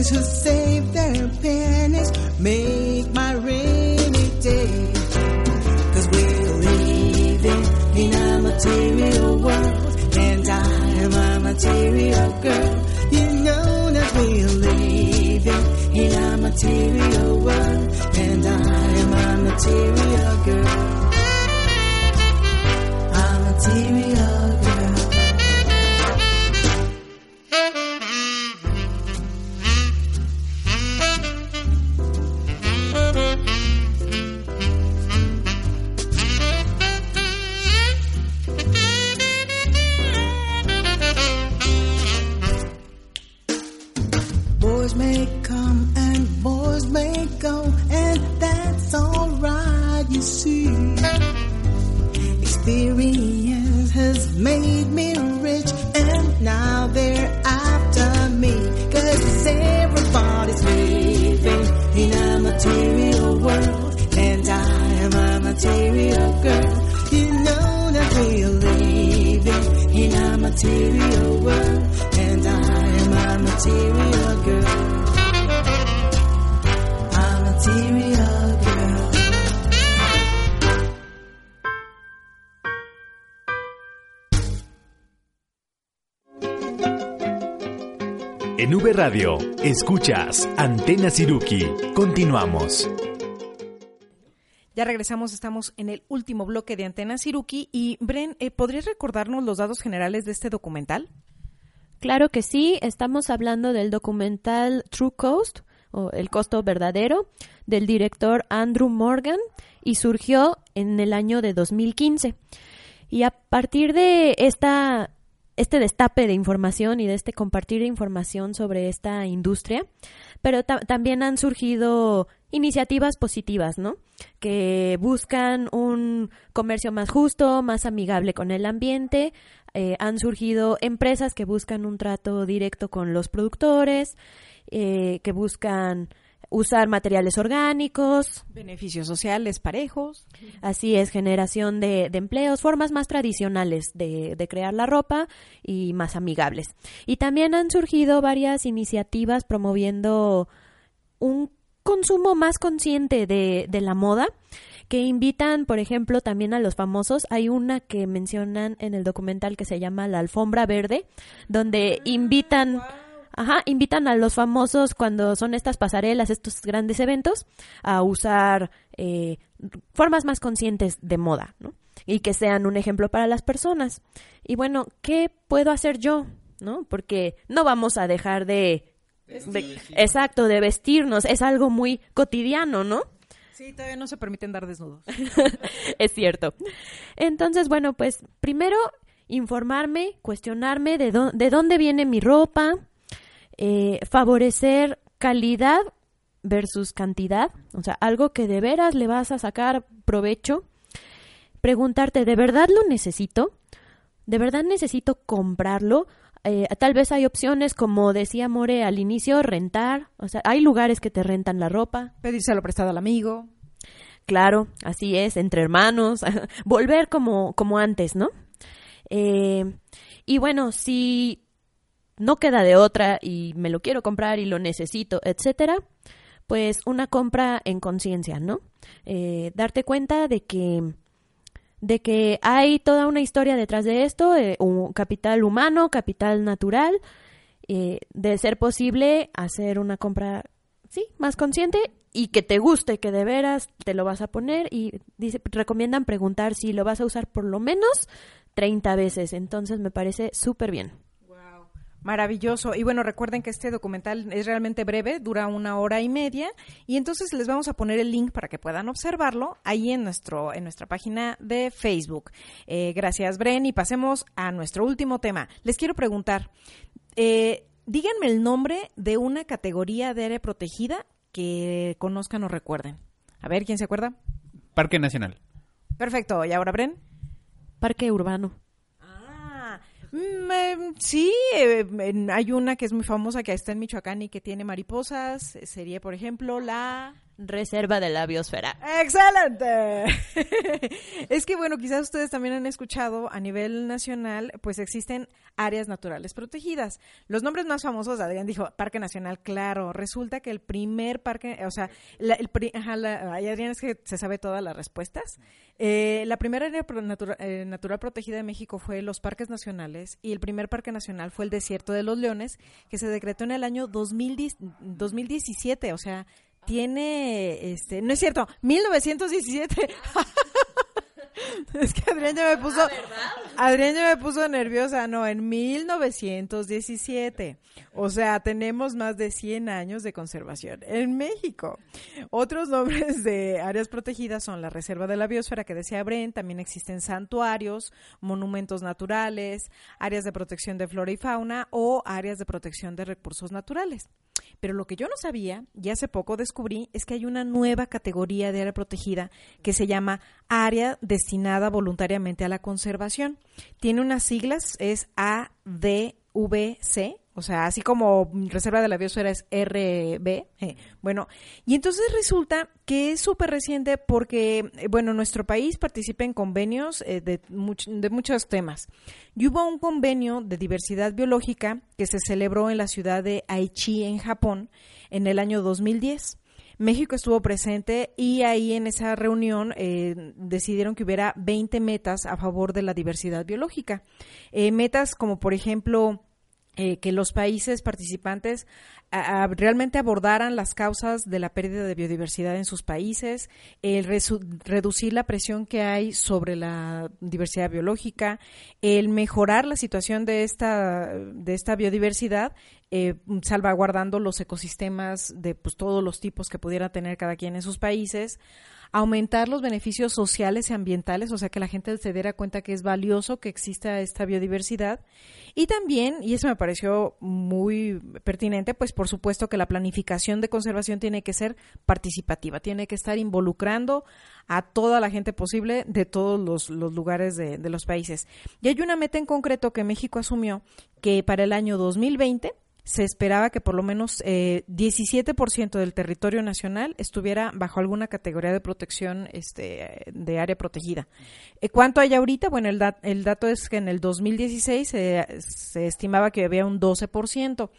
Who save their pennies make my rainy day. Cause we're living in a material world, and I am a material girl. You know that we're living in a material world, and I am a material girl. A material Antena Siruki. Continuamos. Ya regresamos, estamos en el último bloque de Antena Siruki. Y Bren, eh, ¿podrías recordarnos los datos generales de este documental? Claro que sí, estamos hablando del documental True Cost, o El costo verdadero, del director Andrew Morgan, y surgió en el año de 2015. Y a partir de esta, este destape de información y de este compartir información sobre esta industria, pero ta- también han surgido iniciativas positivas, ¿no? Que buscan un comercio más justo, más amigable con el ambiente. Eh, han surgido empresas que buscan un trato directo con los productores, eh, que buscan usar materiales orgánicos, Beneficios sociales parejos. Así es, generación de, de empleos, formas más tradicionales de, de crear la ropa y más amigables. Y también han surgido varias iniciativas promoviendo un consumo más consciente de, de la moda que invitan, por ejemplo, también a los famosos. Hay una que mencionan en el documental que se llama La Alfombra Verde, donde invitan... Ajá, invitan a los famosos cuando son estas pasarelas, estos grandes eventos, a usar eh, formas más conscientes de moda, ¿no? Y que sean un ejemplo para las personas. Y bueno, ¿qué puedo hacer yo? ¿No? Porque no vamos a dejar de... de- exacto, de vestirnos. Es algo muy cotidiano, ¿no? Sí, todavía no se permiten dar desnudos. es cierto. Entonces, bueno, pues primero informarme, cuestionarme de, de dónde viene mi ropa, eh, favorecer calidad versus cantidad, o sea, algo que de veras le vas a sacar provecho, preguntarte, ¿de verdad lo necesito? ¿De verdad necesito comprarlo? Eh, tal vez hay opciones, como decía More al inicio, rentar, o sea, hay lugares que te rentan la ropa, Pedírselo prestado al amigo. Claro, así es, entre hermanos, volver como, como antes, ¿no? Eh, y bueno, si no queda de otra y me lo quiero comprar y lo necesito, etcétera, pues una compra en conciencia, ¿no? Eh, darte cuenta de que de que hay toda una historia detrás de esto, eh, un capital humano, capital natural, eh, de ser posible hacer una compra, sí, más consciente y que te guste, que de veras te lo vas a poner y dice, recomiendan preguntar si lo vas a usar por lo menos 30 veces, entonces me parece súper bien. Maravilloso. Y bueno, recuerden que este documental es realmente breve, dura una hora y media, y entonces les vamos a poner el link para que puedan observarlo ahí en nuestro en nuestra página de Facebook. Eh, gracias, Bren, y pasemos a nuestro último tema. Les quiero preguntar, eh, díganme el nombre de una categoría de área protegida que conozcan o recuerden. A ver, ¿quién se acuerda? Parque Nacional. Perfecto. ¿Y ahora, Bren? Parque urbano. Mm, em, sí, eh, hay una que es muy famosa que está en Michoacán y que tiene mariposas. eh, Sería, por ejemplo, la... Reserva de la biosfera. ¡Excelente! es que, bueno, quizás ustedes también han escuchado a nivel nacional, pues existen áreas naturales protegidas. Los nombres más famosos, Adrián dijo, Parque Nacional, claro. Resulta que el primer parque, o sea, la- el ajá, la- Adrián es que se sabe todas las respuestas. Eh, la primera área eh, natural protegida de México fue los parques nacionales y el primer parque nacional fue el Desierto de los Leones, que se decretó en el año 2010 2017, o sea, tiene, este, no es cierto, 1917. Es que Adrián ya me puso. Adrián ya me puso nerviosa. No, en 1917. O sea, tenemos más de 100 años de conservación en México. Otros nombres de áreas protegidas son la Reserva de la Biosfera, que decía Bren. También existen santuarios, monumentos naturales, áreas de protección de flora y fauna o áreas de protección de recursos naturales. Pero lo que yo no sabía, y hace poco descubrí, es que hay una nueva categoría de área protegida que se llama área destinada voluntariamente a la conservación. Tiene unas siglas, es ADVC, o sea, así como Reserva de la Biosfera es RB. eh, Bueno, y entonces resulta que es súper reciente porque, eh, bueno, nuestro país participa en convenios eh, de, much- de muchos temas. Y hubo un convenio de diversidad biológica que se celebró en la ciudad de Aichi, en Japón, en el año 2010. México estuvo presente y ahí en esa reunión eh, decidieron que hubiera 20 metas a favor de la diversidad biológica. Eh, metas como, por ejemplo, eh, que los países participantes realmente abordaran las causas de la pérdida de biodiversidad en sus países, el reducir la presión que hay sobre la diversidad biológica, el mejorar la situación de esta, de esta biodiversidad, eh, salvaguardando los ecosistemas de pues, todos los tipos que pudiera tener cada quien en sus países, aumentar los beneficios sociales y ambientales, o sea, que la gente se diera cuenta que es valioso que exista esta biodiversidad. Y también, y eso me pareció muy pertinente, pues por supuesto que la planificación de conservación tiene que ser participativa, tiene que estar involucrando a toda la gente posible de todos los, lugares de, de los países. Y hay una meta en concreto que México asumió que para el año 2020 se esperaba que por lo menos eh, 17% del territorio nacional estuviera bajo alguna categoría de protección este, de área protegida. Eh, ¿Cuánto hay ahorita? Bueno, el, dat- el dato es que en el 2016 se- estimaba que había un 12%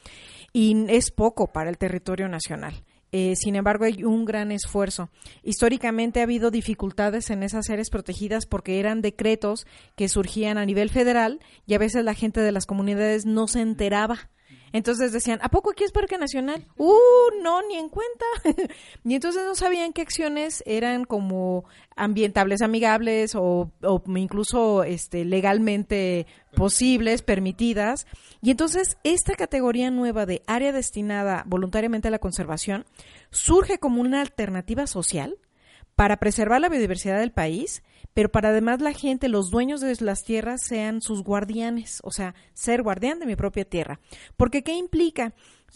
y es poco para el territorio nacional. Eh, sin embargo, hay un gran esfuerzo. Históricamente ha habido dificultades en esas áreas protegidas porque eran decretos que surgían a nivel federal y a veces la gente de las comunidades no se enteraba. Entonces decían, ¿a poco aquí es Parque Nacional? Uh, no, ni en cuenta. y entonces no sabían qué acciones eran como ambientables, amigables o, o incluso este, legalmente posibles, permitidas. Y entonces esta categoría nueva de área destinada voluntariamente a la conservación surge como una alternativa social para preservar la biodiversidad del país, pero para además la gente, los dueños de las tierras sean sus guardianes, o sea, ser guardián de mi propia tierra. Porque ¿qué implica?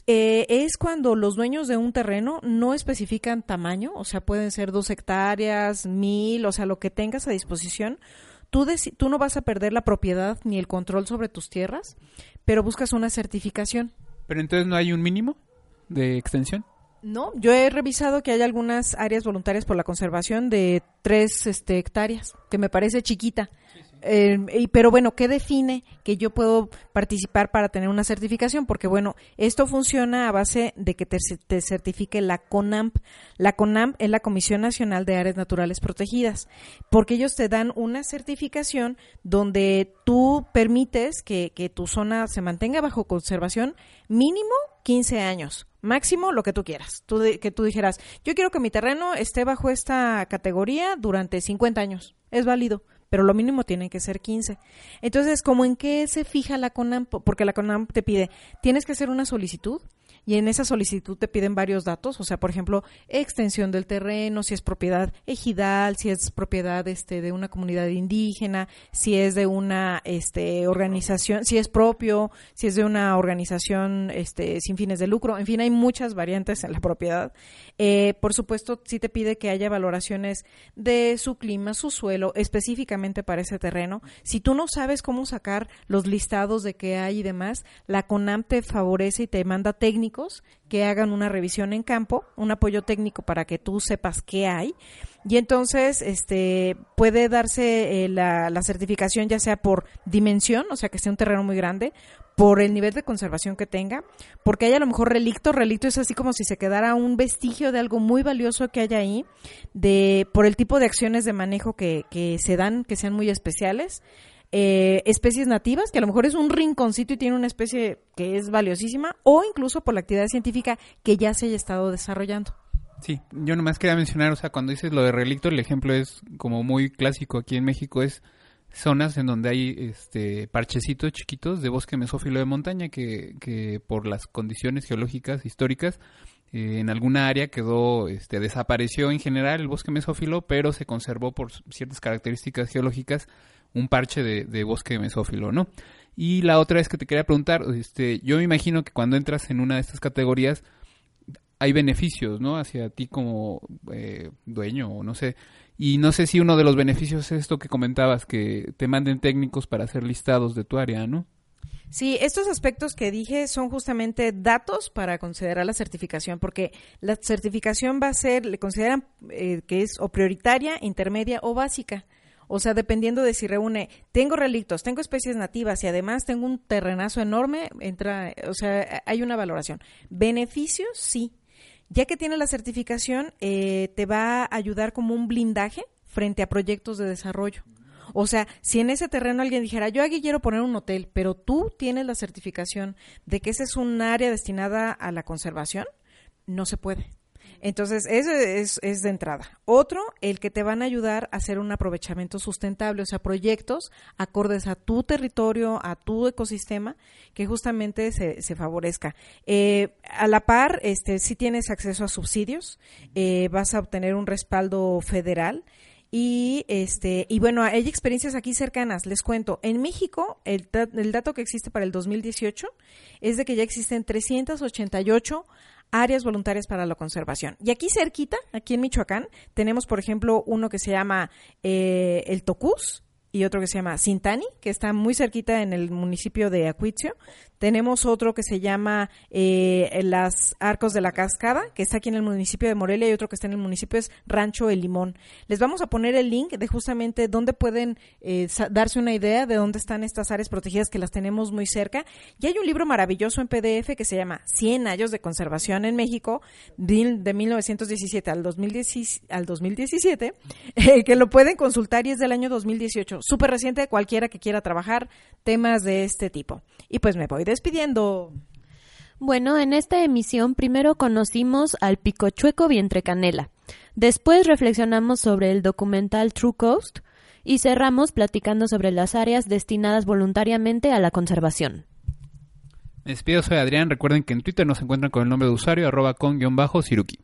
Eh, es cuando los dueños de un terreno no especifican tamaño, o sea, pueden ser dos hectáreas, mil, o sea, lo que tengas a disposición. Tú, no vas a perder la propiedad ni el control sobre tus tierras, pero buscas una certificación. Pero entonces no hay un mínimo de extensión. No, yo he revisado que hay algunas áreas voluntarias por la conservación de tres este, hectáreas, que me parece chiquita. Y- pero bueno, ¿qué define que yo puedo participar para tener una certificación? Porque bueno, esto funciona a base de que te, te certifique la CONAMP. La CONAMP es la Comisión Nacional de Áreas Naturales Protegidas, porque ellos te dan una certificación donde tú permites que, que tu zona se mantenga bajo conservación mínimo 15 años, máximo lo que tú quieras. De- que tú dijeras, yo quiero que mi terreno esté bajo esta categoría durante 50 años. Es válido, pero lo mínimo tienen que ser 15. Entonces, ¿cómo en qué se fija la CONAM? Porque la CONAM te pide, tienes que hacer una solicitud y en esa solicitud te piden varios datos, o sea, por ejemplo, extensión del terreno, si es propiedad ejidal, si es propiedad este de una comunidad indígena, si es de una este organización, si es propio, si es de una organización este sin fines de lucro, en fin, hay muchas variantes en la propiedad. Eh, por supuesto, sí te pide que haya valoraciones de su clima, su suelo, específicamente para ese terreno. Si tú no sabes cómo sacar los listados de qué hay y demás, la CONAM te favorece y te manda técnicos que hagan una revisión en campo, un apoyo técnico para que tú sepas qué hay. Y entonces este, puede darse eh, la, certificación ya sea por dimensión, o sea que sea un terreno muy grande, por el nivel de conservación que tenga, porque hay a lo mejor relicto, relicto es así como si se quedara un vestigio de algo muy valioso que haya ahí, de, por el tipo de acciones de manejo que, que se dan, que sean muy especiales. Eh, especies nativas, que a lo mejor es un rinconcito y tiene una especie que es valiosísima, o incluso por la actividad científica que ya se haya estado desarrollando. Sí, yo nomás quería mencionar, o sea, cuando dices lo de relicto, el ejemplo es como muy clásico aquí en México, es zonas en donde hay este parchecitos chiquitos de bosque mesófilo de montaña que, que por las condiciones geológicas históricas eh, en alguna área quedó este desapareció en general el bosque mesófilo pero se conservó por ciertas características geológicas un parche de, bosque mesófilo no y la otra es que te quería preguntar este yo me imagino que cuando entras en una de estas categorías hay beneficios, ¿no? Hacia ti como eh, dueño o no sé. Y no sé si uno de los beneficios es esto que comentabas, que te manden técnicos para hacer listados de tu área, ¿no? Sí, estos aspectos que dije son justamente datos para considerar la certificación, porque la certificación va a ser, le consideran eh, que es o prioritaria, intermedia o básica. O sea, dependiendo de si reúne, tengo relictos, tengo especies nativas y además tengo un terrenazo enorme, entra, o sea, hay una valoración. Beneficios, sí. Ya que tiene la certificación, eh, te va a ayudar como un blindaje frente a proyectos de desarrollo. O sea, si en ese terreno alguien dijera, yo aquí quiero poner un hotel, pero tú tienes la certificación de que ese es un área destinada a la conservación, no se puede. Entonces, eso es, es, de entrada. Otro, el que te van a ayudar a hacer un aprovechamiento sustentable, o sea, proyectos acordes a tu territorio, a tu ecosistema, que justamente se, se favorezca. Eh, a la par, este, si tienes acceso a subsidios, eh, vas a obtener un respaldo federal. Y este y bueno, hay experiencias aquí cercanas. Les cuento, en México el, el dato que existe para el 2018 es de que ya existen 388 áreas voluntarias para la conservación. Y aquí cerquita, aquí en Michoacán, tenemos, por ejemplo, uno que se llama eh, el Tocús y otro que se llama Sintani, que está muy cerquita en el municipio de Acuitzio. Tenemos otro que se llama eh, Las Arcos de la Cascada, que está aquí en el municipio de Morelia, y otro que está en el municipio es Rancho El Limón. Les vamos a poner el link de justamente dónde pueden eh, darse una idea de dónde están estas áreas protegidas que las tenemos muy cerca. Y hay un libro maravilloso en PDF que se llama 100 años de conservación en México, de, de 1917 al, 2010, al 2017, eh, que lo pueden consultar y es del año 2018 súper reciente cualquiera que quiera trabajar temas de este tipo. Y pues me voy despidiendo. Bueno, en esta emisión primero conocimos al picochueco vientre canela. Después reflexionamos sobre el documental True Coast y cerramos platicando sobre las áreas destinadas voluntariamente a la conservación. Me despido, soy Adrián. Recuerden que en Twitter nos encuentran con el nombre de usuario arroba con guion bajo Siruki.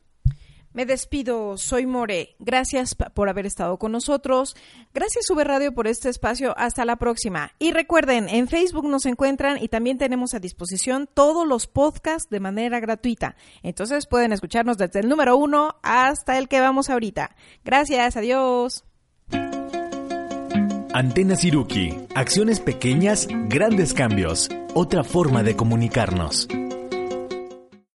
Me despido, soy More. Gracias por haber estado con nosotros. Gracias Sube Radio por este espacio. Hasta la próxima. Y recuerden, en Facebook nos encuentran y también tenemos a disposición todos los podcasts de manera gratuita. Entonces pueden escucharnos desde el número uno hasta el que vamos ahorita. Gracias, adiós. Antena Siruki. Acciones pequeñas, grandes cambios. Otra forma de comunicarnos.